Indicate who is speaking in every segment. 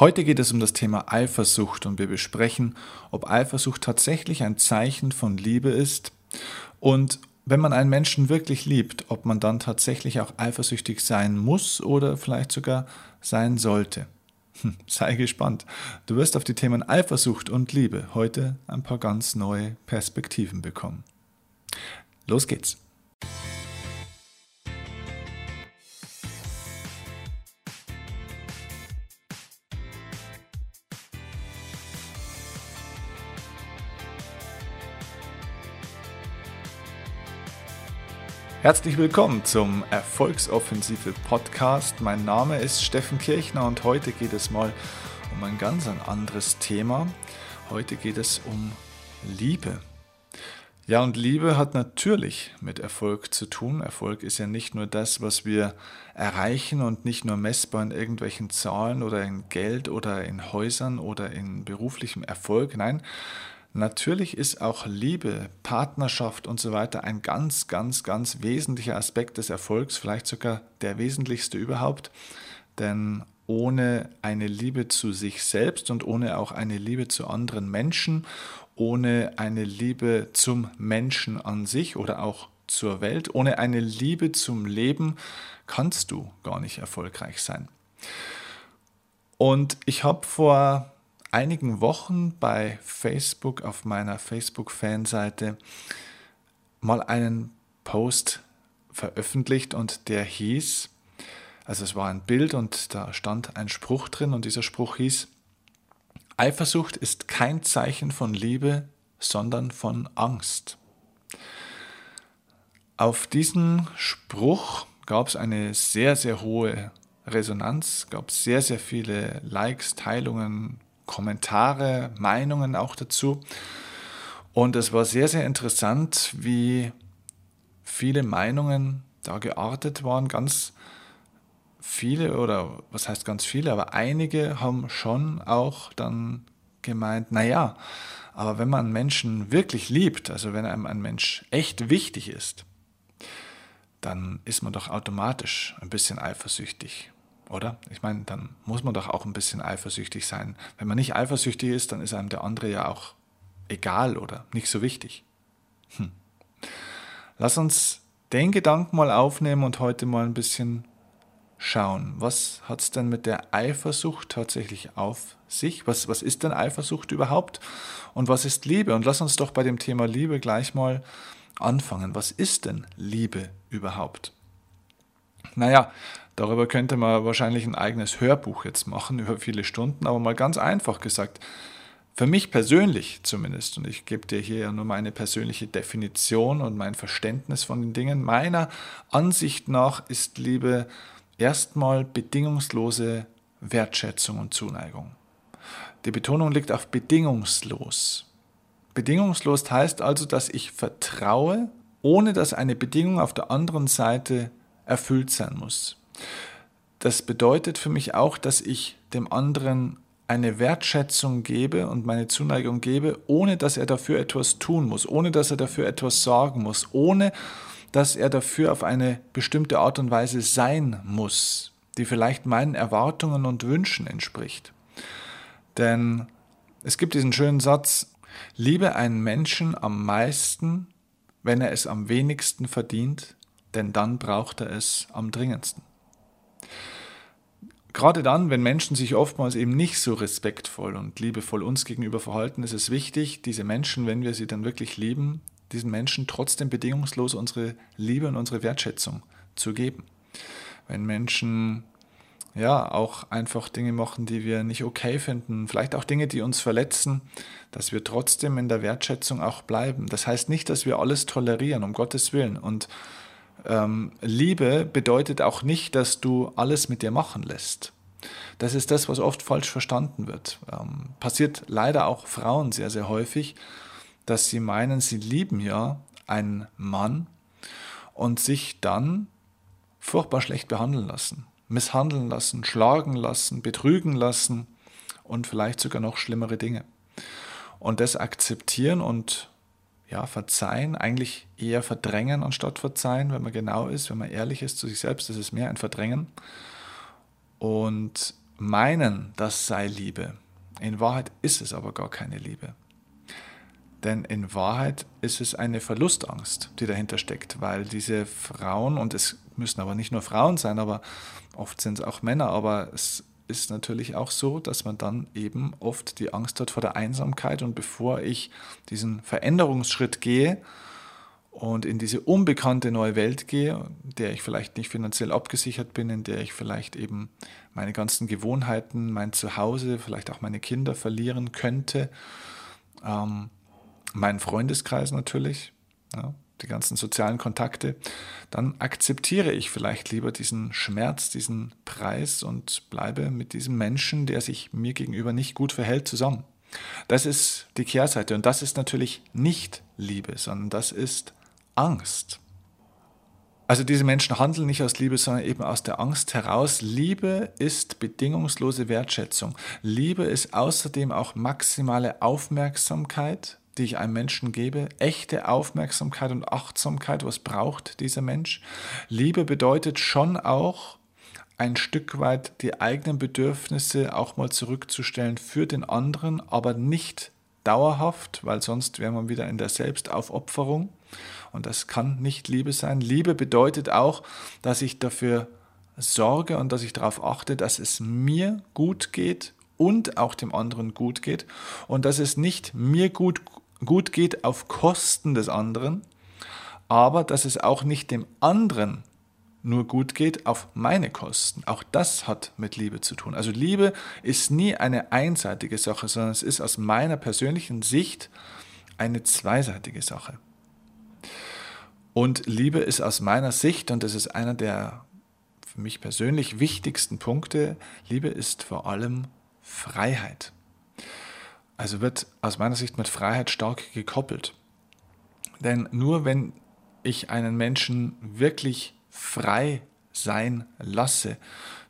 Speaker 1: Heute geht es um das Thema Eifersucht und wir besprechen, ob Eifersucht tatsächlich ein Zeichen von Liebe ist und wenn man einen Menschen wirklich liebt, ob man dann tatsächlich auch eifersüchtig sein muss oder vielleicht sogar sein sollte. Hm, sei gespannt. Du wirst auf die Themen Eifersucht und Liebe heute ein paar ganz neue Perspektiven bekommen. Los geht's. Herzlich willkommen zum Erfolgsoffensive Podcast. Mein Name ist Steffen Kirchner und heute geht es mal um ein ganz ein anderes Thema. Heute geht es um Liebe. Ja, und Liebe hat natürlich mit Erfolg zu tun. Erfolg ist ja nicht nur das, was wir erreichen und nicht nur messbar in irgendwelchen Zahlen oder in Geld oder in Häusern oder in beruflichem Erfolg. Nein, Natürlich ist auch Liebe, Partnerschaft und so weiter ein ganz, ganz, ganz wesentlicher Aspekt des Erfolgs, vielleicht sogar der wesentlichste überhaupt. Denn ohne eine Liebe zu sich selbst und ohne auch eine Liebe zu anderen Menschen, ohne eine Liebe zum Menschen an sich oder auch zur Welt, ohne eine Liebe zum Leben kannst du gar nicht erfolgreich sein. Und ich habe vor einigen Wochen bei Facebook auf meiner Facebook-Fanseite mal einen Post veröffentlicht und der hieß, also es war ein Bild und da stand ein Spruch drin und dieser Spruch hieß, Eifersucht ist kein Zeichen von Liebe, sondern von Angst. Auf diesen Spruch gab es eine sehr, sehr hohe Resonanz, gab es sehr, sehr viele Likes, Teilungen, Kommentare, Meinungen auch dazu. Und es war sehr, sehr interessant, wie viele Meinungen da geartet waren. Ganz viele, oder was heißt ganz viele, aber einige haben schon auch dann gemeint, naja, aber wenn man Menschen wirklich liebt, also wenn einem ein Mensch echt wichtig ist, dann ist man doch automatisch ein bisschen eifersüchtig oder? Ich meine, dann muss man doch auch ein bisschen eifersüchtig sein. Wenn man nicht eifersüchtig ist, dann ist einem der andere ja auch egal oder nicht so wichtig. Hm. Lass uns den Gedanken mal aufnehmen und heute mal ein bisschen schauen. Was hat es denn mit der Eifersucht tatsächlich auf sich? Was, was ist denn Eifersucht überhaupt? Und was ist Liebe? Und lass uns doch bei dem Thema Liebe gleich mal anfangen. Was ist denn Liebe überhaupt? Naja, Darüber könnte man wahrscheinlich ein eigenes Hörbuch jetzt machen, über viele Stunden, aber mal ganz einfach gesagt, für mich persönlich zumindest, und ich gebe dir hier ja nur meine persönliche Definition und mein Verständnis von den Dingen, meiner Ansicht nach ist Liebe erstmal bedingungslose Wertschätzung und Zuneigung. Die Betonung liegt auf bedingungslos. Bedingungslos heißt also, dass ich vertraue, ohne dass eine Bedingung auf der anderen Seite erfüllt sein muss. Das bedeutet für mich auch, dass ich dem anderen eine Wertschätzung gebe und meine Zuneigung gebe, ohne dass er dafür etwas tun muss, ohne dass er dafür etwas sorgen muss, ohne dass er dafür auf eine bestimmte Art und Weise sein muss, die vielleicht meinen Erwartungen und Wünschen entspricht. Denn es gibt diesen schönen Satz, liebe einen Menschen am meisten, wenn er es am wenigsten verdient, denn dann braucht er es am dringendsten. Gerade dann, wenn Menschen sich oftmals eben nicht so respektvoll und liebevoll uns gegenüber verhalten, ist es wichtig, diese Menschen, wenn wir sie dann wirklich lieben, diesen Menschen trotzdem bedingungslos unsere Liebe und unsere Wertschätzung zu geben. Wenn Menschen ja auch einfach Dinge machen, die wir nicht okay finden, vielleicht auch Dinge, die uns verletzen, dass wir trotzdem in der Wertschätzung auch bleiben. Das heißt nicht, dass wir alles tolerieren, um Gottes Willen. Und ähm, Liebe bedeutet auch nicht, dass du alles mit dir machen lässt. Das ist das, was oft falsch verstanden wird. Ähm, passiert leider auch Frauen sehr, sehr häufig, dass sie meinen, sie lieben ja einen Mann und sich dann furchtbar schlecht behandeln lassen, misshandeln lassen, schlagen lassen, betrügen lassen und vielleicht sogar noch schlimmere Dinge. Und das akzeptieren und ja, verzeihen, eigentlich eher verdrängen anstatt verzeihen, wenn man genau ist, wenn man ehrlich ist zu sich selbst, das ist mehr ein Verdrängen. Und meinen, das sei Liebe. In Wahrheit ist es aber gar keine Liebe. Denn in Wahrheit ist es eine Verlustangst, die dahinter steckt, weil diese Frauen, und es müssen aber nicht nur Frauen sein, aber oft sind es auch Männer, aber es ist natürlich auch so, dass man dann eben oft die Angst hat vor der Einsamkeit. Und bevor ich diesen Veränderungsschritt gehe und in diese unbekannte neue Welt gehe, in der ich vielleicht nicht finanziell abgesichert bin, in der ich vielleicht eben meine ganzen Gewohnheiten, mein Zuhause, vielleicht auch meine Kinder verlieren könnte, ähm, meinen Freundeskreis natürlich, ja, die ganzen sozialen Kontakte, dann akzeptiere ich vielleicht lieber diesen Schmerz, diesen Preis und bleibe mit diesem Menschen, der sich mir gegenüber nicht gut verhält, zusammen. Das ist die Kehrseite und das ist natürlich nicht Liebe, sondern das ist Angst. Also diese Menschen handeln nicht aus Liebe, sondern eben aus der Angst heraus. Liebe ist bedingungslose Wertschätzung. Liebe ist außerdem auch maximale Aufmerksamkeit, die ich einem Menschen gebe, echte Aufmerksamkeit und Achtsamkeit, was braucht dieser Mensch. Liebe bedeutet schon auch ein Stück weit die eigenen Bedürfnisse auch mal zurückzustellen für den anderen, aber nicht dauerhaft, weil sonst wäre man wieder in der Selbstaufopferung. Und das kann nicht Liebe sein. Liebe bedeutet auch, dass ich dafür sorge und dass ich darauf achte, dass es mir gut geht und auch dem anderen gut geht und dass es nicht mir gut gut geht auf Kosten des anderen, aber dass es auch nicht dem anderen nur gut geht auf meine Kosten. Auch das hat mit Liebe zu tun. Also Liebe ist nie eine einseitige Sache, sondern es ist aus meiner persönlichen Sicht eine zweiseitige Sache. Und Liebe ist aus meiner Sicht, und das ist einer der für mich persönlich wichtigsten Punkte, Liebe ist vor allem Freiheit. Also wird aus meiner Sicht mit Freiheit stark gekoppelt. Denn nur wenn ich einen Menschen wirklich frei sein lasse,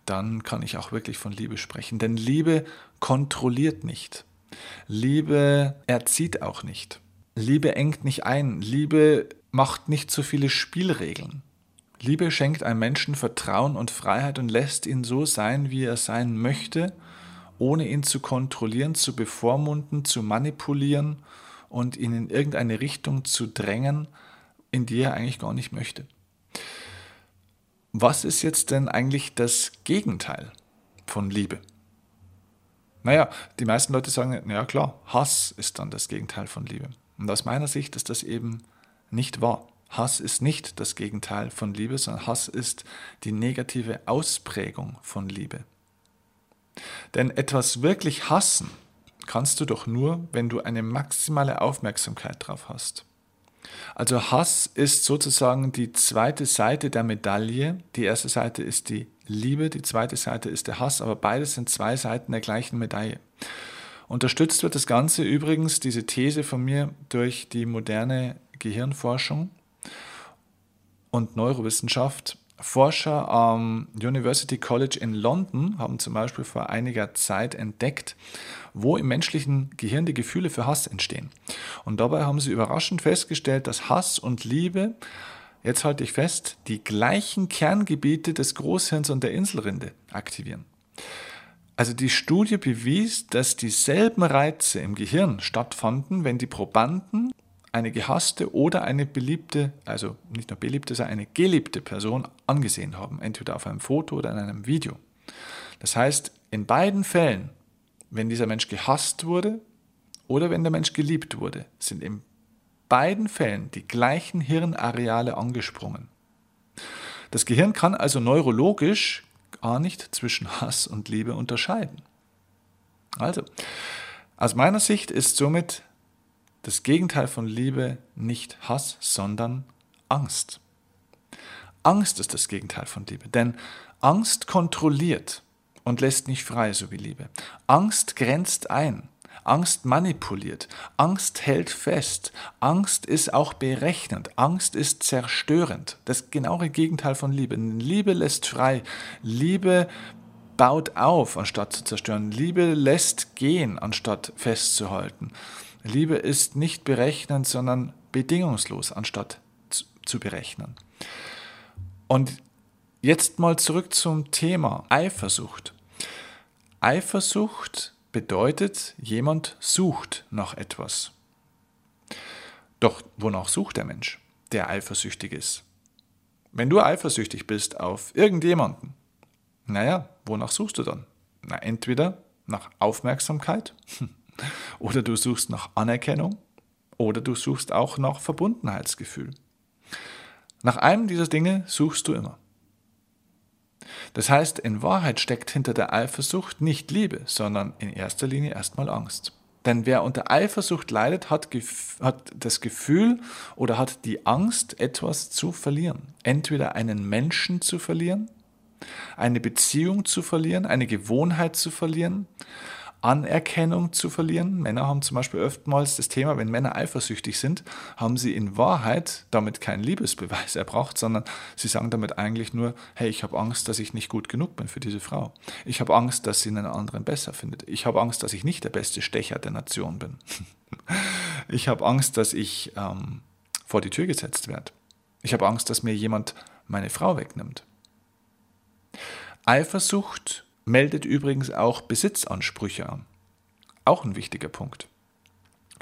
Speaker 1: dann kann ich auch wirklich von Liebe sprechen. Denn Liebe kontrolliert nicht. Liebe erzieht auch nicht. Liebe engt nicht ein. Liebe macht nicht zu viele Spielregeln. Liebe schenkt einem Menschen Vertrauen und Freiheit und lässt ihn so sein, wie er sein möchte ohne ihn zu kontrollieren, zu bevormunden, zu manipulieren und ihn in irgendeine Richtung zu drängen, in die er eigentlich gar nicht möchte. Was ist jetzt denn eigentlich das Gegenteil von Liebe? Naja, die meisten Leute sagen, ja klar, Hass ist dann das Gegenteil von Liebe. Und aus meiner Sicht ist das eben nicht wahr. Hass ist nicht das Gegenteil von Liebe, sondern Hass ist die negative Ausprägung von Liebe. Denn etwas wirklich hassen kannst du doch nur, wenn du eine maximale Aufmerksamkeit drauf hast. Also Hass ist sozusagen die zweite Seite der Medaille. Die erste Seite ist die Liebe, die zweite Seite ist der Hass, aber beides sind zwei Seiten der gleichen Medaille. Unterstützt wird das Ganze übrigens, diese These von mir, durch die moderne Gehirnforschung und Neurowissenschaft. Forscher am University College in London haben zum Beispiel vor einiger Zeit entdeckt, wo im menschlichen Gehirn die Gefühle für Hass entstehen. Und dabei haben sie überraschend festgestellt, dass Hass und Liebe, jetzt halte ich fest, die gleichen Kerngebiete des Großhirns und der Inselrinde aktivieren. Also die Studie bewies, dass dieselben Reize im Gehirn stattfanden, wenn die Probanden eine gehasste oder eine beliebte, also nicht nur beliebte, sondern eine geliebte Person angesehen haben, entweder auf einem Foto oder in einem Video. Das heißt, in beiden Fällen, wenn dieser Mensch gehasst wurde oder wenn der Mensch geliebt wurde, sind in beiden Fällen die gleichen Hirnareale angesprungen. Das Gehirn kann also neurologisch gar nicht zwischen Hass und Liebe unterscheiden. Also, aus meiner Sicht ist somit das Gegenteil von Liebe nicht Hass, sondern Angst. Angst ist das Gegenteil von Liebe, denn Angst kontrolliert und lässt nicht frei, so wie Liebe. Angst grenzt ein. Angst manipuliert, Angst hält fest, Angst ist auch berechnend, Angst ist zerstörend. Das genaue Gegenteil von Liebe. Liebe lässt frei, Liebe baut auf, anstatt zu zerstören, Liebe lässt gehen, anstatt festzuhalten. Liebe ist nicht berechnend, sondern bedingungslos, anstatt zu berechnen. Und jetzt mal zurück zum Thema Eifersucht. Eifersucht bedeutet, jemand sucht nach etwas. Doch wonach sucht der Mensch, der eifersüchtig ist? Wenn du eifersüchtig bist auf irgendjemanden, naja, wonach suchst du dann? Na, entweder nach Aufmerksamkeit oder du suchst nach Anerkennung oder du suchst auch nach Verbundenheitsgefühl. Nach einem dieser Dinge suchst du immer. Das heißt, in Wahrheit steckt hinter der Eifersucht nicht Liebe, sondern in erster Linie erstmal Angst. Denn wer unter Eifersucht leidet, hat, hat, das Gefühl oder hat die Angst, etwas zu verlieren. Entweder einen Menschen zu verlieren, eine Beziehung zu verlieren, eine Gewohnheit zu verlieren, Anerkennung zu verlieren. Männer haben zum Beispiel oftmals das Thema, wenn Männer eifersüchtig sind, haben sie in Wahrheit damit keinen Liebesbeweis erbracht, sondern sie sagen damit eigentlich nur, hey, ich habe Angst, dass ich nicht gut genug bin für diese Frau. Ich habe Angst, dass sie einen anderen besser findet. Ich habe Angst, dass ich nicht der beste Stecher der Nation bin. ich habe Angst, dass ich ähm, vor die Tür gesetzt werde. Ich habe Angst, dass mir jemand meine Frau wegnimmt. Eifersucht meldet übrigens auch Besitzansprüche an. Auch ein wichtiger Punkt.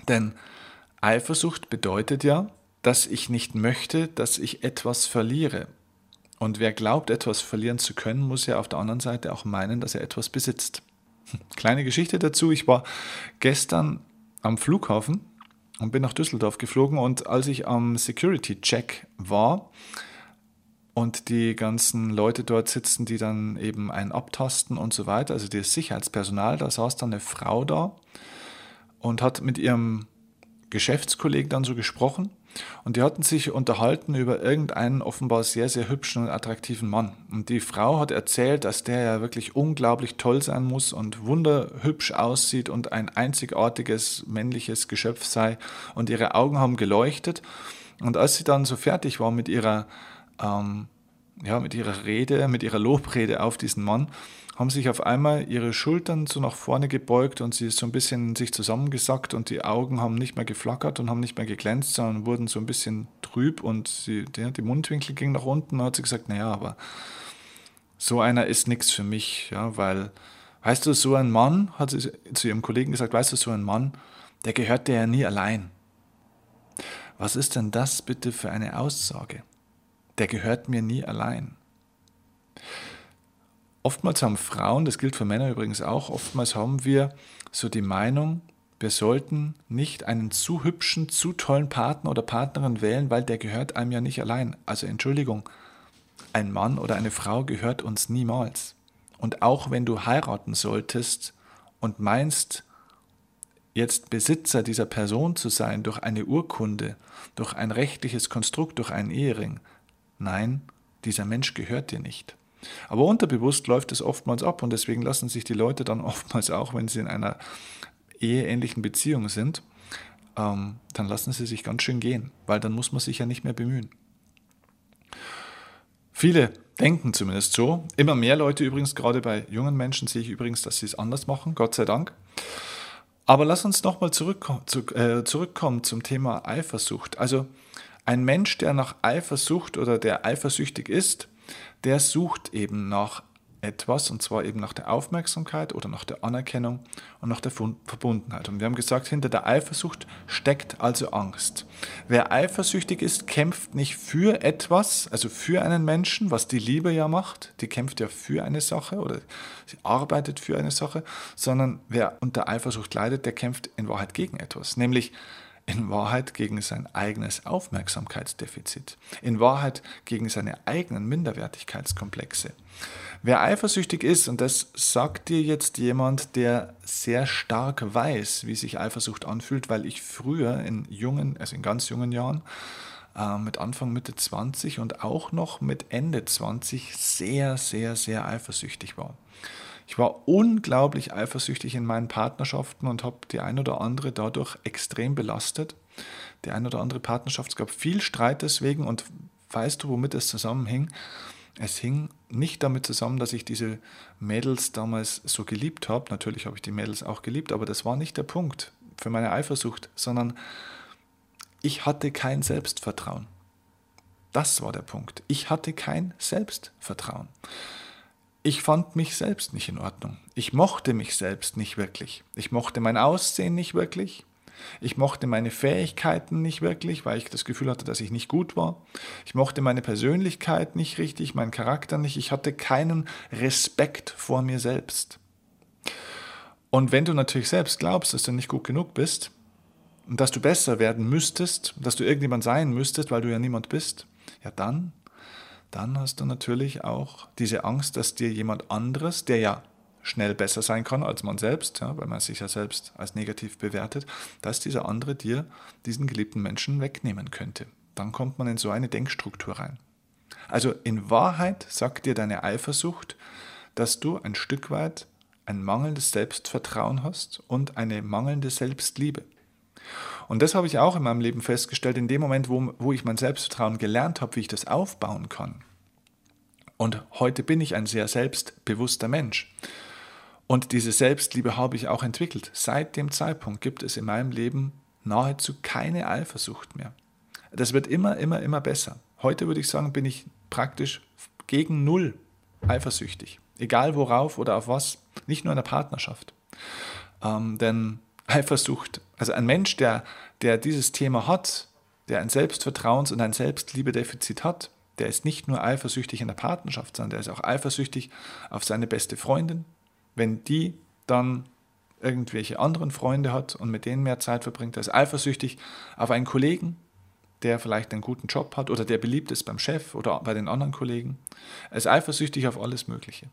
Speaker 1: Denn Eifersucht bedeutet ja, dass ich nicht möchte, dass ich etwas verliere. Und wer glaubt, etwas verlieren zu können, muss ja auf der anderen Seite auch meinen, dass er etwas besitzt. Kleine Geschichte dazu. Ich war gestern am Flughafen und bin nach Düsseldorf geflogen und als ich am Security-Check war, und die ganzen Leute dort sitzen, die dann eben einen abtasten und so weiter, also das Sicherheitspersonal, da saß dann eine Frau da und hat mit ihrem Geschäftskollegen dann so gesprochen und die hatten sich unterhalten über irgendeinen offenbar sehr, sehr hübschen und attraktiven Mann. Und die Frau hat erzählt, dass der ja wirklich unglaublich toll sein muss und wunderhübsch aussieht und ein einzigartiges männliches Geschöpf sei und ihre Augen haben geleuchtet. Und als sie dann so fertig war mit ihrer ähm, ja, mit ihrer Rede, mit ihrer Lobrede auf diesen Mann, haben sich auf einmal ihre Schultern so nach vorne gebeugt und sie ist so ein bisschen sich zusammengesackt und die Augen haben nicht mehr geflackert und haben nicht mehr geglänzt, sondern wurden so ein bisschen trüb und sie, die, die Mundwinkel gingen nach unten und hat sie gesagt, naja, aber so einer ist nichts für mich, ja, weil, weißt du, so ein Mann, hat sie zu ihrem Kollegen gesagt, weißt du, so ein Mann, der gehört dir ja nie allein. Was ist denn das bitte für eine Aussage? Der gehört mir nie allein. Oftmals haben Frauen, das gilt für Männer übrigens auch, oftmals haben wir so die Meinung, wir sollten nicht einen zu hübschen, zu tollen Partner oder Partnerin wählen, weil der gehört einem ja nicht allein. Also Entschuldigung, ein Mann oder eine Frau gehört uns niemals. Und auch wenn du heiraten solltest und meinst, jetzt Besitzer dieser Person zu sein durch eine Urkunde, durch ein rechtliches Konstrukt, durch einen Ehering, nein, dieser Mensch gehört dir nicht. Aber unterbewusst läuft es oftmals ab und deswegen lassen sich die Leute dann oftmals auch, wenn sie in einer eheähnlichen Beziehung sind, ähm, dann lassen sie sich ganz schön gehen, weil dann muss man sich ja nicht mehr bemühen. Viele denken zumindest so. Immer mehr Leute übrigens, gerade bei jungen Menschen sehe ich übrigens, dass sie es anders machen, Gott sei Dank. Aber lass uns nochmal zurück, zu, äh, zurückkommen zum Thema Eifersucht. Also ein Mensch, der nach Eifersucht oder der eifersüchtig ist, der sucht eben nach etwas, und zwar eben nach der Aufmerksamkeit oder nach der Anerkennung und nach der Verbundenheit. Und wir haben gesagt, hinter der Eifersucht steckt also Angst. Wer eifersüchtig ist, kämpft nicht für etwas, also für einen Menschen, was die Liebe ja macht, die kämpft ja für eine Sache oder sie arbeitet für eine Sache, sondern wer unter Eifersucht leidet, der kämpft in Wahrheit gegen etwas, nämlich in Wahrheit gegen sein eigenes Aufmerksamkeitsdefizit, in Wahrheit gegen seine eigenen Minderwertigkeitskomplexe. Wer eifersüchtig ist, und das sagt dir jetzt jemand, der sehr stark weiß, wie sich Eifersucht anfühlt, weil ich früher in jungen, also in ganz jungen Jahren, äh, mit Anfang, Mitte 20 und auch noch mit Ende 20 sehr, sehr, sehr eifersüchtig war. Ich war unglaublich eifersüchtig in meinen Partnerschaften und habe die ein oder andere dadurch extrem belastet. Die ein oder andere Partnerschaft, es gab viel Streit deswegen und weißt du, womit es zusammenhing? Es hing nicht damit zusammen, dass ich diese Mädels damals so geliebt habe. Natürlich habe ich die Mädels auch geliebt, aber das war nicht der Punkt für meine Eifersucht, sondern ich hatte kein Selbstvertrauen. Das war der Punkt. Ich hatte kein Selbstvertrauen. Ich fand mich selbst nicht in Ordnung. Ich mochte mich selbst nicht wirklich. Ich mochte mein Aussehen nicht wirklich. Ich mochte meine Fähigkeiten nicht wirklich, weil ich das Gefühl hatte, dass ich nicht gut war. Ich mochte meine Persönlichkeit nicht richtig, meinen Charakter nicht. Ich hatte keinen Respekt vor mir selbst. Und wenn du natürlich selbst glaubst, dass du nicht gut genug bist und dass du besser werden müsstest, dass du irgendjemand sein müsstest, weil du ja niemand bist, ja dann, dann hast du natürlich auch diese Angst, dass dir jemand anderes, der ja schnell besser sein kann als man selbst, ja, weil man sich ja selbst als negativ bewertet, dass dieser andere dir diesen geliebten Menschen wegnehmen könnte. Dann kommt man in so eine Denkstruktur rein. Also in Wahrheit sagt dir deine Eifersucht, dass du ein Stück weit ein mangelndes Selbstvertrauen hast und eine mangelnde Selbstliebe. Und das habe ich auch in meinem Leben festgestellt, in dem Moment, wo, wo ich mein Selbstvertrauen gelernt habe, wie ich das aufbauen kann. Und heute bin ich ein sehr selbstbewusster Mensch. Und diese Selbstliebe habe ich auch entwickelt. Seit dem Zeitpunkt gibt es in meinem Leben nahezu keine Eifersucht mehr. Das wird immer, immer, immer besser. Heute würde ich sagen, bin ich praktisch gegen Null eifersüchtig. Egal worauf oder auf was, nicht nur in der Partnerschaft. Ähm, denn Eifersucht, also ein Mensch, der, der dieses Thema hat, der ein Selbstvertrauens- und ein Selbstliebedefizit hat, der ist nicht nur eifersüchtig in der Partnerschaft, sondern der ist auch eifersüchtig auf seine beste Freundin, wenn die dann irgendwelche anderen Freunde hat und mit denen mehr Zeit verbringt, er ist eifersüchtig auf einen Kollegen, der vielleicht einen guten Job hat oder der beliebt ist beim Chef oder bei den anderen Kollegen. Er ist eifersüchtig auf alles Mögliche.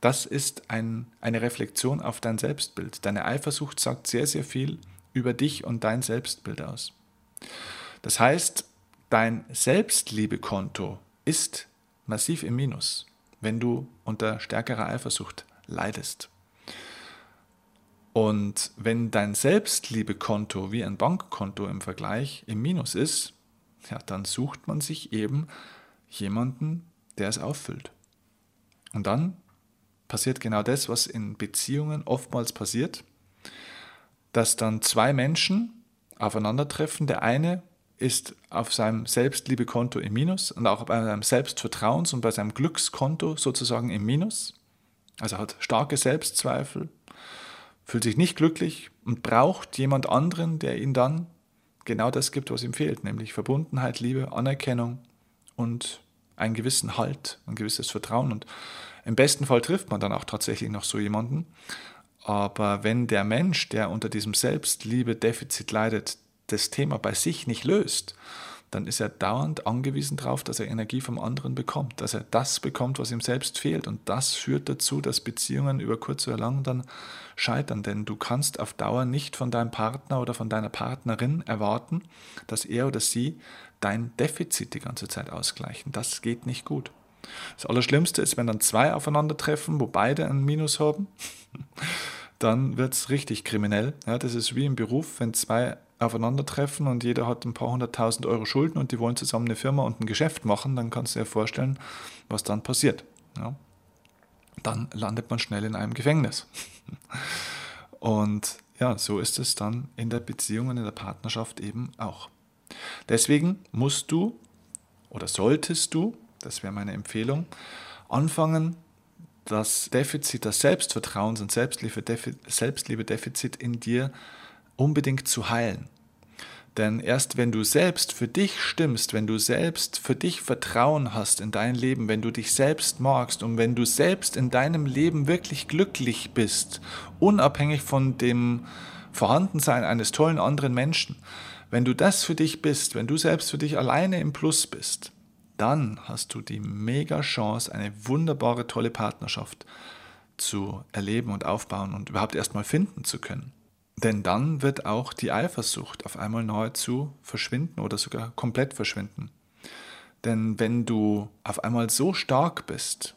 Speaker 1: Das ist ein, eine Reflexion auf dein Selbstbild. Deine Eifersucht sagt sehr, sehr viel über dich und dein Selbstbild aus. Das heißt, dein Selbstliebekonto ist massiv im Minus, wenn du unter stärkerer Eifersucht leidest. Und wenn dein Selbstliebekonto wie ein Bankkonto im Vergleich im Minus ist, ja, dann sucht man sich eben jemanden, der es auffüllt. Und dann passiert genau das, was in Beziehungen oftmals passiert, dass dann zwei Menschen aufeinandertreffen. Der eine ist auf seinem Selbstliebekonto im Minus und auch bei seinem Selbstvertrauens- und bei seinem Glückskonto sozusagen im Minus. Also hat starke Selbstzweifel, fühlt sich nicht glücklich und braucht jemand anderen, der ihm dann genau das gibt, was ihm fehlt, nämlich Verbundenheit, Liebe, Anerkennung und einen gewissen Halt, ein gewisses Vertrauen. Und im besten Fall trifft man dann auch tatsächlich noch so jemanden. Aber wenn der Mensch, der unter diesem Selbstliebe-Defizit leidet, das Thema bei sich nicht löst, dann ist er dauernd angewiesen darauf, dass er Energie vom anderen bekommt, dass er das bekommt, was ihm selbst fehlt. Und das führt dazu, dass Beziehungen über kurz oder lang dann scheitern. Denn du kannst auf Dauer nicht von deinem Partner oder von deiner Partnerin erwarten, dass er oder sie dein Defizit die ganze Zeit ausgleichen. Das geht nicht gut. Das Allerschlimmste ist, wenn dann zwei aufeinandertreffen, wo beide ein Minus haben, dann wird es richtig kriminell. Ja, das ist wie im Beruf, wenn zwei aufeinandertreffen und jeder hat ein paar hunderttausend Euro Schulden und die wollen zusammen eine Firma und ein Geschäft machen, dann kannst du dir vorstellen, was dann passiert. Ja? Dann landet man schnell in einem Gefängnis. Und ja, so ist es dann in der Beziehung und in der Partnerschaft eben auch. Deswegen musst du oder solltest du, das wäre meine Empfehlung, anfangen, das Defizit, das Selbstvertrauens- und Selbstliebe-Defizit in dir unbedingt zu heilen. Denn erst wenn du selbst für dich stimmst, wenn du selbst für dich Vertrauen hast in dein Leben, wenn du dich selbst magst und wenn du selbst in deinem Leben wirklich glücklich bist, unabhängig von dem Vorhandensein eines tollen anderen Menschen, wenn du das für dich bist, wenn du selbst für dich alleine im Plus bist, dann hast du die mega Chance, eine wunderbare, tolle Partnerschaft zu erleben und aufbauen und überhaupt erstmal finden zu können. Denn dann wird auch die Eifersucht auf einmal nahezu verschwinden oder sogar komplett verschwinden. Denn wenn du auf einmal so stark bist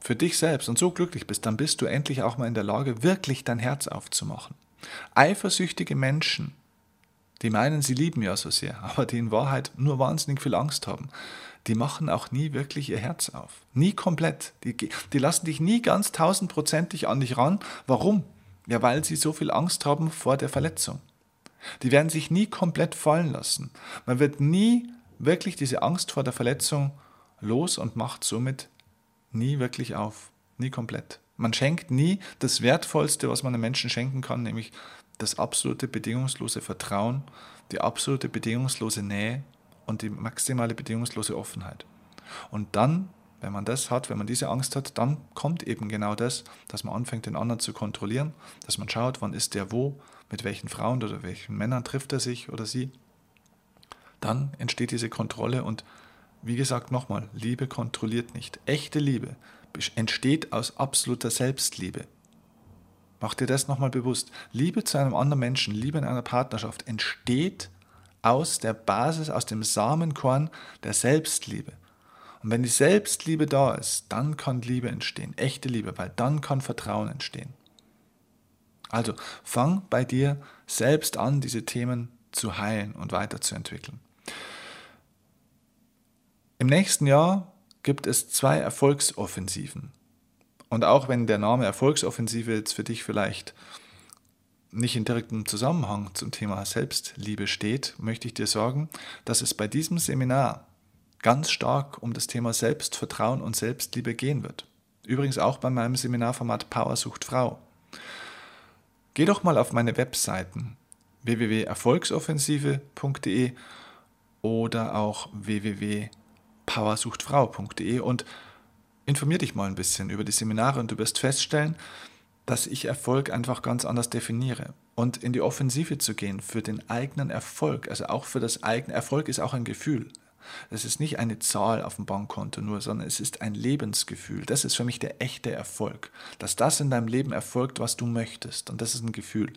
Speaker 1: für dich selbst und so glücklich bist, dann bist du endlich auch mal in der Lage, wirklich dein Herz aufzumachen. Eifersüchtige Menschen, die meinen, sie lieben ja so sehr, aber die in Wahrheit nur wahnsinnig viel Angst haben, die machen auch nie wirklich ihr Herz auf. Nie komplett. Die, die lassen dich nie ganz tausendprozentig an dich ran. Warum? Ja, weil sie so viel Angst haben vor der Verletzung. Die werden sich nie komplett fallen lassen. Man wird nie wirklich diese Angst vor der Verletzung los und macht somit nie wirklich auf, nie komplett. Man schenkt nie das Wertvollste, was man einem Menschen schenken kann, nämlich das absolute bedingungslose Vertrauen, die absolute bedingungslose Nähe und die maximale bedingungslose Offenheit. Und dann, wenn man das hat, wenn man diese Angst hat, dann kommt eben genau das, dass man anfängt, den anderen zu kontrollieren, dass man schaut, wann ist der wo, mit welchen Frauen oder welchen Männern trifft er sich oder sie. Dann entsteht diese Kontrolle und wie gesagt nochmal, Liebe kontrolliert nicht. Echte Liebe entsteht aus absoluter Selbstliebe. Mach dir das nochmal bewusst. Liebe zu einem anderen Menschen, Liebe in einer Partnerschaft entsteht aus der Basis, aus dem Samenkorn der Selbstliebe. Und wenn die Selbstliebe da ist, dann kann Liebe entstehen, echte Liebe, weil dann kann Vertrauen entstehen. Also fang bei dir selbst an, diese Themen zu heilen und weiterzuentwickeln. Im nächsten Jahr gibt es zwei Erfolgsoffensiven. Und auch wenn der Name Erfolgsoffensive jetzt für dich vielleicht nicht in direktem Zusammenhang zum Thema Selbstliebe steht, möchte ich dir sagen, dass es bei diesem Seminar ganz stark um das Thema Selbstvertrauen und Selbstliebe gehen wird. Übrigens auch bei meinem Seminarformat Powersucht Frau. Geh doch mal auf meine Webseiten www.erfolgsoffensive.de oder auch www.powersuchtfrau.de und informier dich mal ein bisschen über die Seminare und du wirst feststellen, dass ich Erfolg einfach ganz anders definiere. Und in die Offensive zu gehen für den eigenen Erfolg, also auch für das eigene Erfolg ist auch ein Gefühl. Es ist nicht eine Zahl auf dem Bankkonto nur, sondern es ist ein Lebensgefühl. Das ist für mich der echte Erfolg. Dass das in deinem Leben erfolgt, was du möchtest. Und das ist ein Gefühl.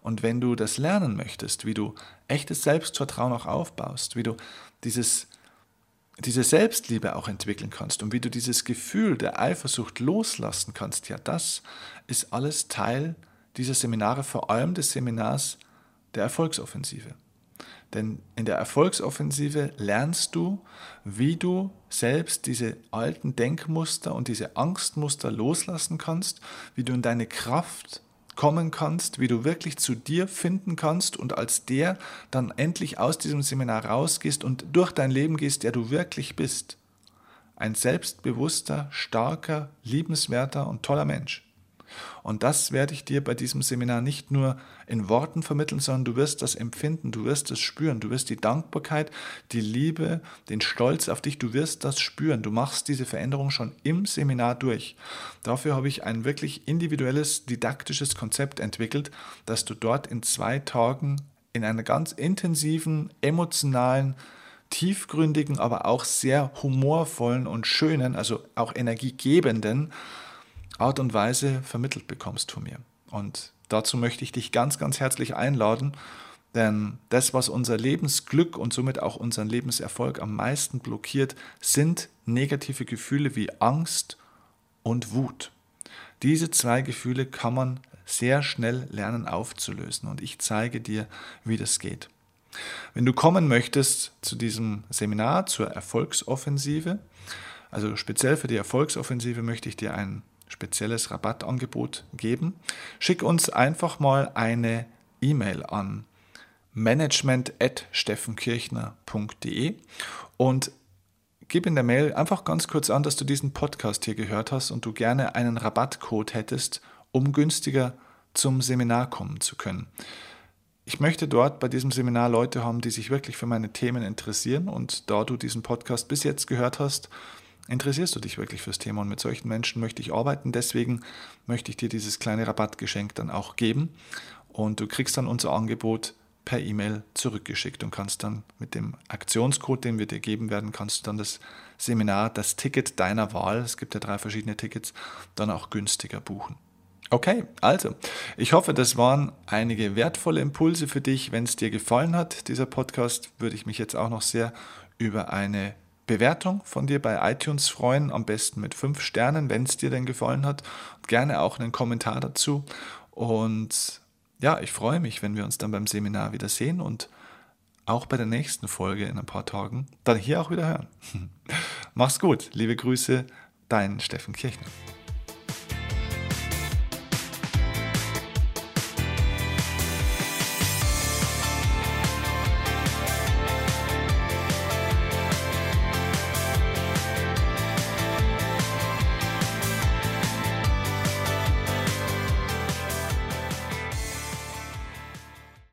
Speaker 1: Und wenn du das lernen möchtest, wie du echtes Selbstvertrauen auch aufbaust, wie du dieses diese Selbstliebe auch entwickeln kannst und wie du dieses Gefühl der Eifersucht loslassen kannst, ja, das ist alles Teil dieser Seminare, vor allem des Seminars der Erfolgsoffensive. Denn in der Erfolgsoffensive lernst du, wie du selbst diese alten Denkmuster und diese Angstmuster loslassen kannst, wie du in deine Kraft kommen kannst, wie du wirklich zu dir finden kannst und als der dann endlich aus diesem Seminar rausgehst und durch dein Leben gehst, der du wirklich bist. Ein selbstbewusster, starker, liebenswerter und toller Mensch. Und das werde ich dir bei diesem Seminar nicht nur in Worten vermitteln, sondern du wirst das empfinden, du wirst es spüren, du wirst die Dankbarkeit, die Liebe, den Stolz auf dich, du wirst das spüren. Du machst diese Veränderung schon im Seminar durch. Dafür habe ich ein wirklich individuelles, didaktisches Konzept entwickelt, das du dort in zwei Tagen in einer ganz intensiven, emotionalen, tiefgründigen, aber auch sehr humorvollen und schönen, also auch energiegebenden Art und Weise vermittelt bekommst von mir. Und dazu möchte ich dich ganz, ganz herzlich einladen, denn das, was unser Lebensglück und somit auch unseren Lebenserfolg am meisten blockiert, sind negative Gefühle wie Angst und Wut. Diese zwei Gefühle kann man sehr schnell lernen aufzulösen und ich zeige dir, wie das geht. Wenn du kommen möchtest zu diesem Seminar zur Erfolgsoffensive, also speziell für die Erfolgsoffensive möchte ich dir ein spezielles Rabattangebot geben. Schick uns einfach mal eine E-Mail an management.steffenkirchner.de und gib in der Mail einfach ganz kurz an, dass du diesen Podcast hier gehört hast und du gerne einen Rabattcode hättest, um günstiger zum Seminar kommen zu können. Ich möchte dort bei diesem Seminar Leute haben, die sich wirklich für meine Themen interessieren und da du diesen Podcast bis jetzt gehört hast, interessierst du dich wirklich fürs Thema und mit solchen Menschen möchte ich arbeiten. Deswegen möchte ich dir dieses kleine Rabattgeschenk dann auch geben und du kriegst dann unser Angebot per E-Mail zurückgeschickt und kannst dann mit dem Aktionscode, den wir dir geben werden, kannst du dann das Seminar, das Ticket deiner Wahl, es gibt ja drei verschiedene Tickets, dann auch günstiger buchen. Okay, also, ich hoffe, das waren einige wertvolle Impulse für dich. Wenn es dir gefallen hat, dieser Podcast, würde ich mich jetzt auch noch sehr über eine Bewertung von dir bei iTunes freuen, am besten mit fünf Sternen, wenn es dir denn gefallen hat. Und gerne auch einen Kommentar dazu. Und ja, ich freue mich, wenn wir uns dann beim Seminar wieder sehen und auch bei der nächsten Folge in ein paar Tagen dann hier auch wieder hören. Mach's gut, liebe Grüße, dein Steffen Kirchner.